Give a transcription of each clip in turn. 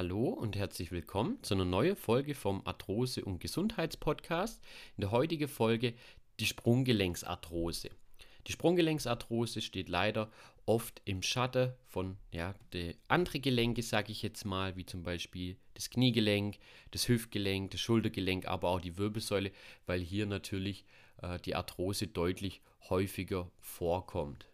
Hallo und herzlich willkommen zu einer neuen Folge vom Arthrose- und Gesundheitspodcast. In der heutigen Folge die Sprunggelenksarthrose. Die Sprunggelenksarthrose steht leider oft im Schatten von ja, de andere Gelenke, sage ich jetzt mal, wie zum Beispiel das Kniegelenk, das Hüftgelenk, das Schultergelenk, aber auch die Wirbelsäule, weil hier natürlich äh, die Arthrose deutlich häufiger vorkommt.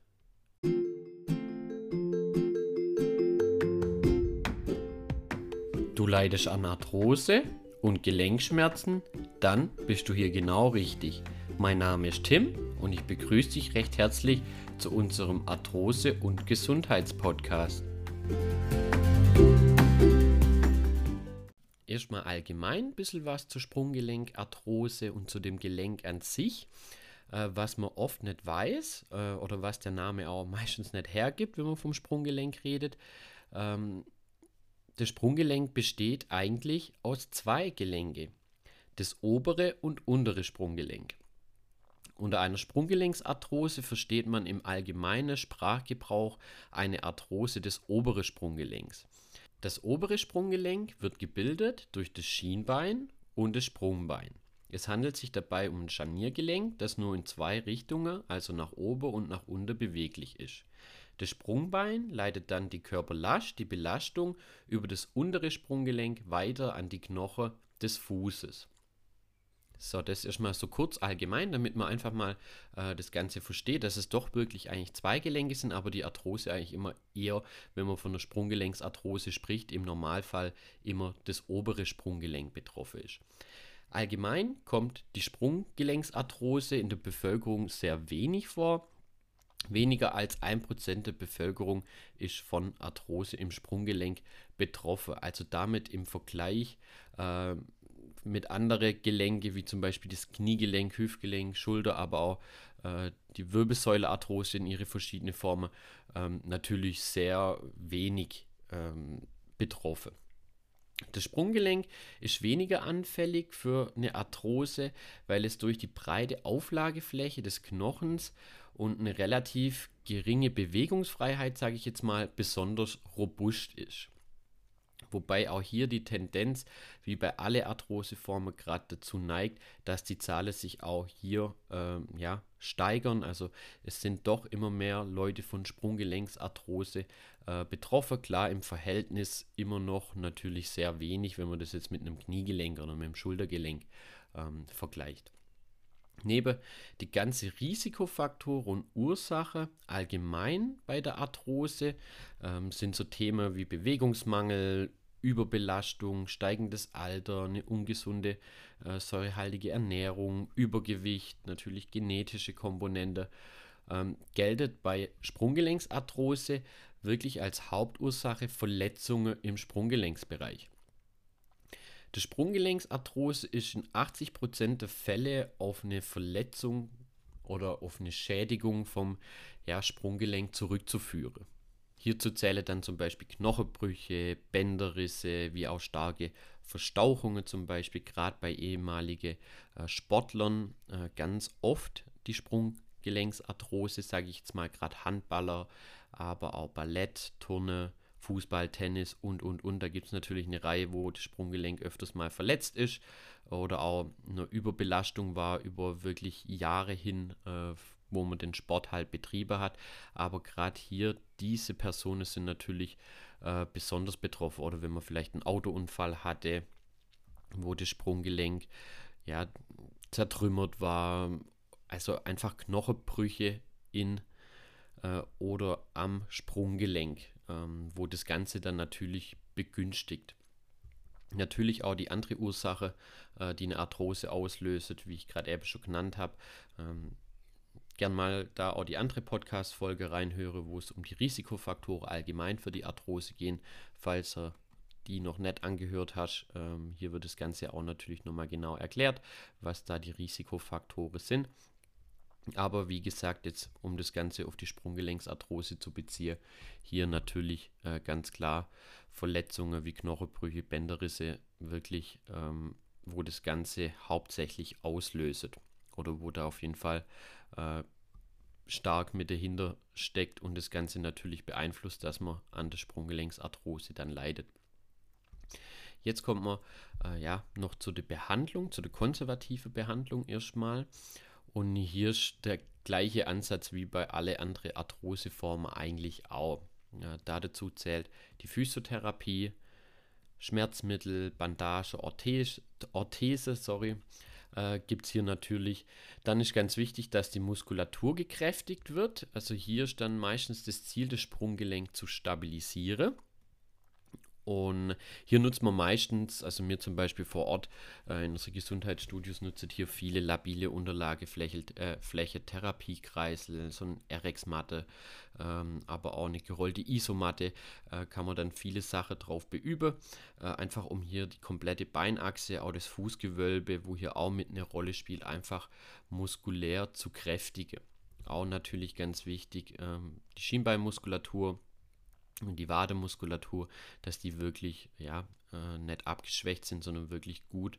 Du leidest an Arthrose und Gelenkschmerzen? Dann bist du hier genau richtig. Mein Name ist Tim und ich begrüße dich recht herzlich zu unserem Arthrose- und Gesundheitspodcast. Erstmal allgemein ein bisschen was zur Sprunggelenkarthrose und zu dem Gelenk an sich. Äh, was man oft nicht weiß äh, oder was der Name auch meistens nicht hergibt, wenn man vom Sprunggelenk redet. Das Sprunggelenk besteht eigentlich aus zwei Gelenke, das obere und untere Sprunggelenk. Unter einer Sprunggelenksarthrose versteht man im allgemeinen Sprachgebrauch eine Arthrose des oberen Sprunggelenks. Das obere Sprunggelenk wird gebildet durch das Schienbein und das Sprungbein. Es handelt sich dabei um ein Scharniergelenk, das nur in zwei Richtungen, also nach oben und nach unten beweglich ist. Das Sprungbein leitet dann die Körperlast, die Belastung über das untere Sprunggelenk weiter an die Knochen des Fußes. So, das ist mal so kurz allgemein, damit man einfach mal äh, das Ganze versteht, dass es doch wirklich eigentlich zwei Gelenke sind, aber die Arthrose eigentlich immer eher, wenn man von der Sprunggelenksarthrose spricht, im Normalfall immer das obere Sprunggelenk betroffen ist. Allgemein kommt die Sprunggelenksarthrose in der Bevölkerung sehr wenig vor. Weniger als 1% der Bevölkerung ist von Arthrose im Sprunggelenk betroffen. Also damit im Vergleich äh, mit anderen Gelenke, wie zum Beispiel das Kniegelenk, Hüftgelenk, Schulter, aber auch äh, die Wirbelsäulearthrose in ihre verschiedenen Formen, ähm, natürlich sehr wenig ähm, betroffen. Das Sprunggelenk ist weniger anfällig für eine Arthrose, weil es durch die breite Auflagefläche des Knochens und eine relativ geringe Bewegungsfreiheit, sage ich jetzt mal, besonders robust ist. Wobei auch hier die Tendenz, wie bei alle Arthroseformen, gerade dazu neigt, dass die Zahlen sich auch hier ähm, ja, steigern. Also es sind doch immer mehr Leute von Sprunggelenksarthrose äh, betroffen. Klar, im Verhältnis immer noch natürlich sehr wenig, wenn man das jetzt mit einem Kniegelenk oder mit einem Schultergelenk ähm, vergleicht. Neben die ganze Risikofaktoren und Ursache allgemein bei der Arthrose ähm, sind so Themen wie Bewegungsmangel, Überbelastung, steigendes Alter, eine ungesunde äh, säurehaltige Ernährung, Übergewicht, natürlich genetische Komponente, ähm, geltet bei Sprunggelenksarthrose wirklich als Hauptursache Verletzungen im Sprunggelenksbereich. Die Sprunggelenksarthrose ist in 80% der Fälle auf eine Verletzung oder auf eine Schädigung vom ja, Sprunggelenk zurückzuführen. Hierzu zählen dann zum Beispiel Knochenbrüche, Bänderrisse, wie auch starke Verstauchungen, zum Beispiel gerade bei ehemaligen äh, Sportlern äh, ganz oft die Sprunggelenksarthrose, sage ich jetzt mal, gerade Handballer, aber auch Ballett, Turne, Fußball, Tennis und, und, und. Da gibt es natürlich eine Reihe, wo das Sprunggelenk öfters mal verletzt ist oder auch eine Überbelastung war über wirklich Jahre hin, äh, wo man den Sport halt betrieben hat. Aber gerade hier, diese Personen sind natürlich äh, besonders betroffen. Oder wenn man vielleicht einen Autounfall hatte, wo das Sprunggelenk ja, zertrümmert war. Also einfach Knochenbrüche in äh, oder am Sprunggelenk, ähm, wo das Ganze dann natürlich begünstigt. Natürlich auch die andere Ursache, äh, die eine Arthrose auslöst, wie ich gerade eben schon genannt habe. Ähm, gern mal da auch die andere Podcast-Folge reinhöre, wo es um die Risikofaktoren allgemein für die Arthrose gehen, falls du die noch nicht angehört hast. Ähm, hier wird das Ganze auch natürlich nochmal genau erklärt, was da die Risikofaktoren sind. Aber wie gesagt, jetzt um das Ganze auf die Sprunggelenksarthrose zu beziehen, hier natürlich äh, ganz klar Verletzungen wie Knochenbrüche, Bänderrisse, wirklich, ähm, wo das Ganze hauptsächlich auslöst oder wo da auf jeden Fall äh, stark mit dahinter steckt und das Ganze natürlich beeinflusst, dass man an der Sprunggelenksarthrose dann leidet. Jetzt kommt man äh, ja noch zu der Behandlung, zu der konservativen Behandlung erstmal. Und hier ist der gleiche Ansatz wie bei alle anderen Arthroseformen eigentlich auch. Ja, da dazu zählt die Physiotherapie, Schmerzmittel, Bandage, Orthese, Orthese sorry, äh, gibt es hier natürlich. Dann ist ganz wichtig, dass die Muskulatur gekräftigt wird. Also hier ist dann meistens das Ziel, das Sprunggelenk zu stabilisieren. Und hier nutzt man meistens, also mir zum Beispiel vor Ort äh, in unseren Gesundheitsstudios nutzt hier viele labile Unterlagefläche, äh, Fläche, Therapiekreisel, so ein RX-Matte, ähm, aber auch eine gerollte Isomatte, äh, kann man dann viele Sachen drauf beüben, äh, einfach um hier die komplette Beinachse, auch das Fußgewölbe, wo hier auch mit eine Rolle spielt, einfach muskulär zu kräftigen. Auch natürlich ganz wichtig, ähm, die Schienbeinmuskulatur die Wademuskulatur, dass die wirklich ja, äh, nicht abgeschwächt sind, sondern wirklich gut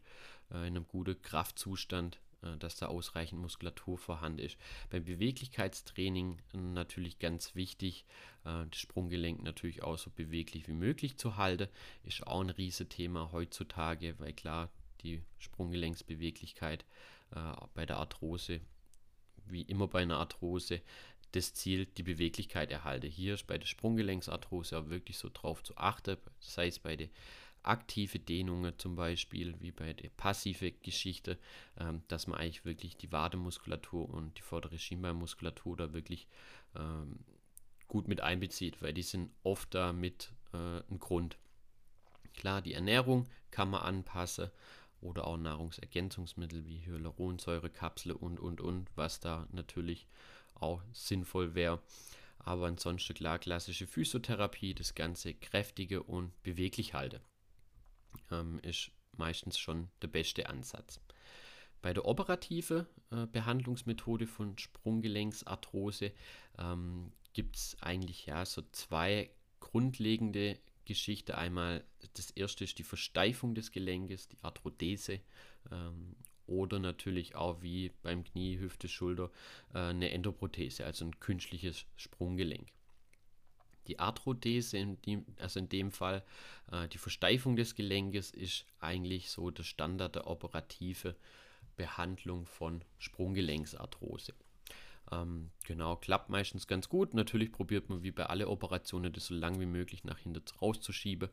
äh, in einem guten Kraftzustand, äh, dass da ausreichend Muskulatur vorhanden ist. Beim Beweglichkeitstraining äh, natürlich ganz wichtig, äh, das Sprunggelenk natürlich auch so beweglich wie möglich zu halten, ist auch ein Riesenthema heutzutage, weil klar, die Sprunggelenksbeweglichkeit äh, bei der Arthrose wie immer bei einer Arthrose das Ziel, die Beweglichkeit erhalte. Hier ist bei der Sprunggelenksarthrose auch wirklich so drauf zu achten, sei es bei der aktive Dehnungen zum Beispiel, wie bei der passive Geschichte, ähm, dass man eigentlich wirklich die Wademuskulatur und die vordere Schienbeinmuskulatur da wirklich ähm, gut mit einbezieht, weil die sind oft da mit äh, ein Grund. Klar, die Ernährung kann man anpassen oder auch Nahrungsergänzungsmittel wie Hyaluronsäurekapsel und und und, was da natürlich auch sinnvoll wäre. Aber ansonsten klar, klassische Physiotherapie, das Ganze kräftige und beweglich halte, ähm, ist meistens schon der beste Ansatz. Bei der operativen äh, Behandlungsmethode von Sprunggelenksarthrose ähm, gibt es eigentlich ja so zwei grundlegende Geschichten. Einmal das erste ist die Versteifung des Gelenkes, die Arthrodese ähm, oder natürlich auch wie beim Knie, Hüfte, Schulter äh, eine Endoprothese, also ein künstliches Sprunggelenk. Die Arthrodese, in dem, also in dem Fall äh, die Versteifung des Gelenkes, ist eigentlich so der Standard der operative Behandlung von Sprunggelenksarthrose. Ähm, genau, klappt meistens ganz gut. Natürlich probiert man wie bei allen Operationen das so lang wie möglich nach hinten rauszuschieben.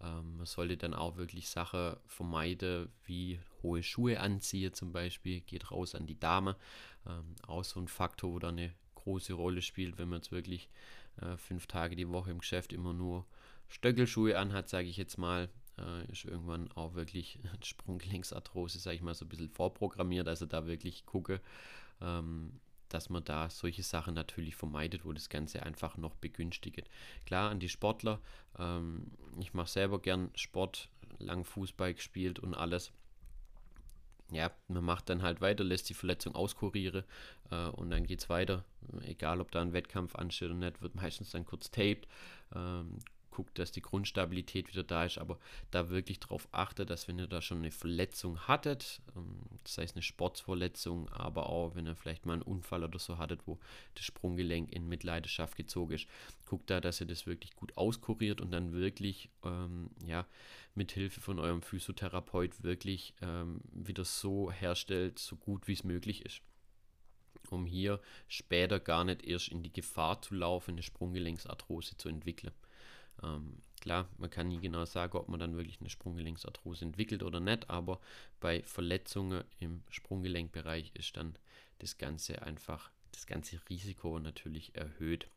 Ähm, man sollte dann auch wirklich Sachen vermeiden, wie hohe Schuhe anziehen zum Beispiel. Geht raus an die Dame. Ähm, auch so ein Faktor, wo da eine große Rolle spielt, wenn man jetzt wirklich äh, fünf Tage die Woche im Geschäft immer nur Stöckelschuhe anhat, sage ich jetzt mal, äh, ist irgendwann auch wirklich Sprunggelenksarthrose, sage ich mal, so ein bisschen vorprogrammiert. Also da wirklich gucke, ähm, dass man da solche Sachen natürlich vermeidet, wo das Ganze einfach noch begünstigt. Klar, an die Sportler, ähm, ich mache selber gern Sport, lang Fußball gespielt und alles. Ja, man macht dann halt weiter, lässt die Verletzung auskurieren äh, und dann geht es weiter. Egal, ob da ein Wettkampf ansteht oder nicht, wird meistens dann kurz taped, ähm, guckt, dass die Grundstabilität wieder da ist, aber da wirklich darauf achtet, dass wenn ihr da schon eine Verletzung hattet, ähm, das heißt eine Sportverletzung, aber auch wenn ihr vielleicht mal einen Unfall oder so hattet, wo das Sprunggelenk in Mitleidenschaft gezogen ist, guckt da, dass ihr das wirklich gut auskuriert und dann wirklich, ähm, ja, mit Hilfe von eurem Physiotherapeut wirklich ähm, wieder so herstellt, so gut wie es möglich ist um hier später gar nicht erst in die Gefahr zu laufen, eine Sprunggelenksarthrose zu entwickeln. Ähm, klar, man kann nie genau sagen, ob man dann wirklich eine Sprunggelenksarthrose entwickelt oder nicht, aber bei Verletzungen im Sprunggelenkbereich ist dann das Ganze einfach, das ganze Risiko natürlich erhöht.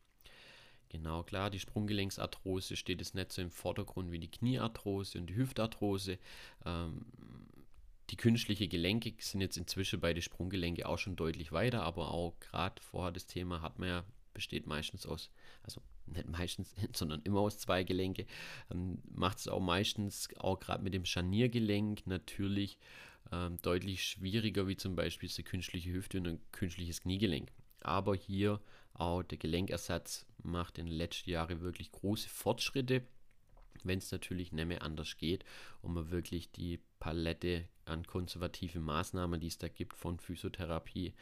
Genau, klar, die Sprunggelenksarthrose steht jetzt nicht so im Vordergrund wie die Kniearthrose und die Hüftarthrose. Ähm, die künstlichen Gelenke sind jetzt inzwischen bei den Sprunggelenken auch schon deutlich weiter, aber auch gerade vorher das Thema hat man ja, besteht meistens aus, also nicht meistens, sondern immer aus zwei Gelenke, ähm, macht es auch meistens, auch gerade mit dem Scharniergelenk, natürlich ähm, deutlich schwieriger, wie zum Beispiel die künstliche Hüfte und ein künstliches Kniegelenk. Aber hier auch der Gelenkersatz macht in den letzten Jahren wirklich große Fortschritte, wenn es natürlich nicht mehr anders geht und man wirklich die Palette an konservative Maßnahmen, die es da gibt, von Physiotherapie,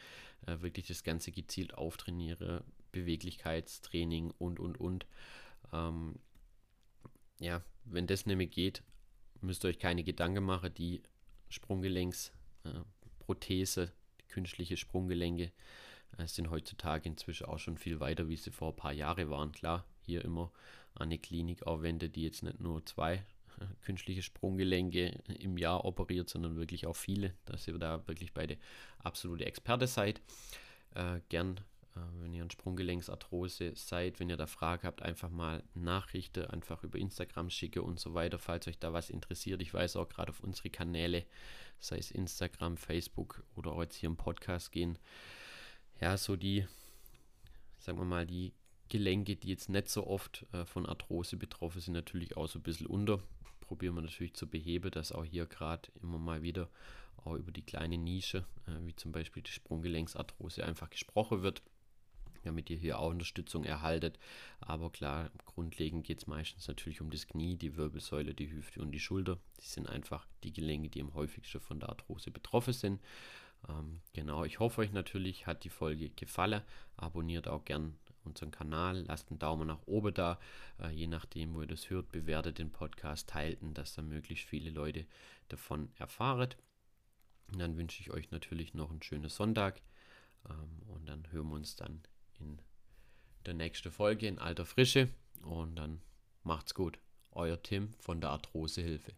äh, wirklich das Ganze gezielt auftrainiere, Beweglichkeitstraining und, und, und. Ähm, ja, wenn das mehr geht, müsst ihr euch keine Gedanken machen, die Sprunggelenksprothese, äh, künstliche Sprunggelenke äh, sind heutzutage inzwischen auch schon viel weiter, wie sie vor ein paar Jahren waren. Klar, hier immer eine Klinik aufwende, die jetzt nicht nur zwei äh, künstliche Sprunggelenke im Jahr operiert, sondern wirklich auch viele, dass ihr da wirklich bei der absolute Experte seid. Äh, gern wenn ihr an Sprunggelenksarthrose seid, wenn ihr da Fragen habt, einfach mal Nachrichten einfach über Instagram schicke und so weiter, falls euch da was interessiert. Ich weiß auch gerade auf unsere Kanäle, sei es Instagram, Facebook oder auch jetzt hier im Podcast gehen, ja, so die, sagen wir mal, die Gelenke, die jetzt nicht so oft äh, von Arthrose betroffen sind, natürlich auch so ein bisschen unter. Probieren wir natürlich zu beheben, dass auch hier gerade immer mal wieder auch über die kleine Nische, äh, wie zum Beispiel die Sprunggelenksarthrose, einfach gesprochen wird damit ihr hier auch Unterstützung erhaltet. Aber klar, grundlegend geht es meistens natürlich um das Knie, die Wirbelsäule, die Hüfte und die Schulter. Die sind einfach die Gelenke, die am häufigsten von der Arthrose betroffen sind. Ähm, genau, ich hoffe euch natürlich hat die Folge gefallen. Abonniert auch gern unseren Kanal, lasst einen Daumen nach oben da, äh, je nachdem, wo ihr das hört, bewertet den Podcast, teilt ihn, dass dann möglichst viele Leute davon erfahren. Und dann wünsche ich euch natürlich noch einen schönen Sonntag ähm, und dann hören wir uns dann in der nächsten Folge in alter Frische. Und dann macht's gut. Euer Tim von der Arthrosehilfe.